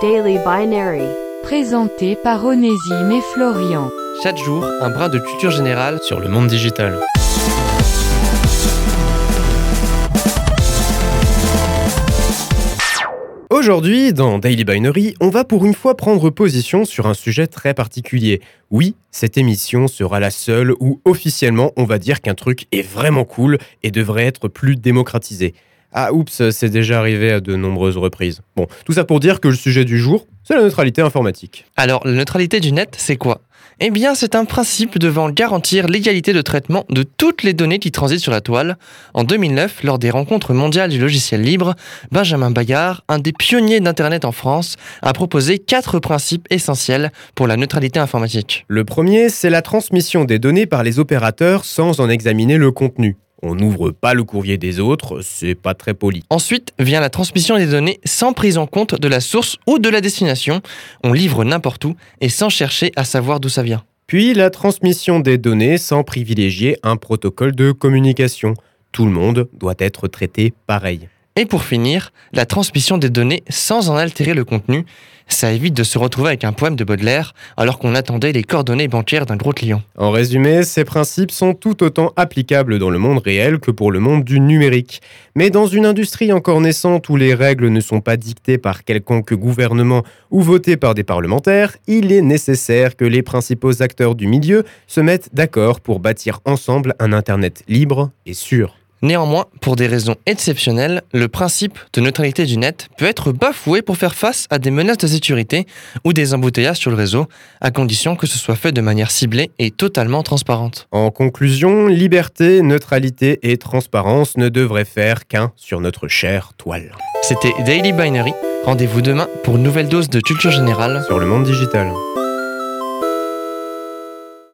Daily Binary. Présenté par Onésime et Florian. Chaque jour, un brin de culture générale sur le monde digital. Aujourd'hui, dans Daily Binary, on va pour une fois prendre position sur un sujet très particulier. Oui, cette émission sera la seule où officiellement on va dire qu'un truc est vraiment cool et devrait être plus démocratisé. Ah oups, c'est déjà arrivé à de nombreuses reprises. Bon, tout ça pour dire que le sujet du jour, c'est la neutralité informatique. Alors, la neutralité du net, c'est quoi? Eh bien, c'est un principe devant garantir l'égalité de traitement de toutes les données qui transitent sur la toile. En 2009, lors des rencontres mondiales du logiciel libre, Benjamin Bagard, un des pionniers d'Internet en France, a proposé quatre principes essentiels pour la neutralité informatique. Le premier, c'est la transmission des données par les opérateurs sans en examiner le contenu. On n'ouvre pas le courrier des autres, c'est pas très poli. Ensuite vient la transmission des données sans prise en compte de la source ou de la destination. On livre n'importe où et sans chercher à savoir d'où ça vient. Puis la transmission des données sans privilégier un protocole de communication. Tout le monde doit être traité pareil. Et pour finir, la transmission des données sans en altérer le contenu. Ça évite de se retrouver avec un poème de Baudelaire alors qu'on attendait les coordonnées bancaires d'un gros client. En résumé, ces principes sont tout autant applicables dans le monde réel que pour le monde du numérique. Mais dans une industrie encore naissante où les règles ne sont pas dictées par quelconque gouvernement ou votées par des parlementaires, il est nécessaire que les principaux acteurs du milieu se mettent d'accord pour bâtir ensemble un Internet libre et sûr. Néanmoins, pour des raisons exceptionnelles, le principe de neutralité du net peut être bafoué pour faire face à des menaces de sécurité ou des embouteillages sur le réseau, à condition que ce soit fait de manière ciblée et totalement transparente. En conclusion, liberté, neutralité et transparence ne devraient faire qu'un sur notre chère toile. C'était Daily Binary. Rendez-vous demain pour une nouvelle dose de culture générale sur le monde digital.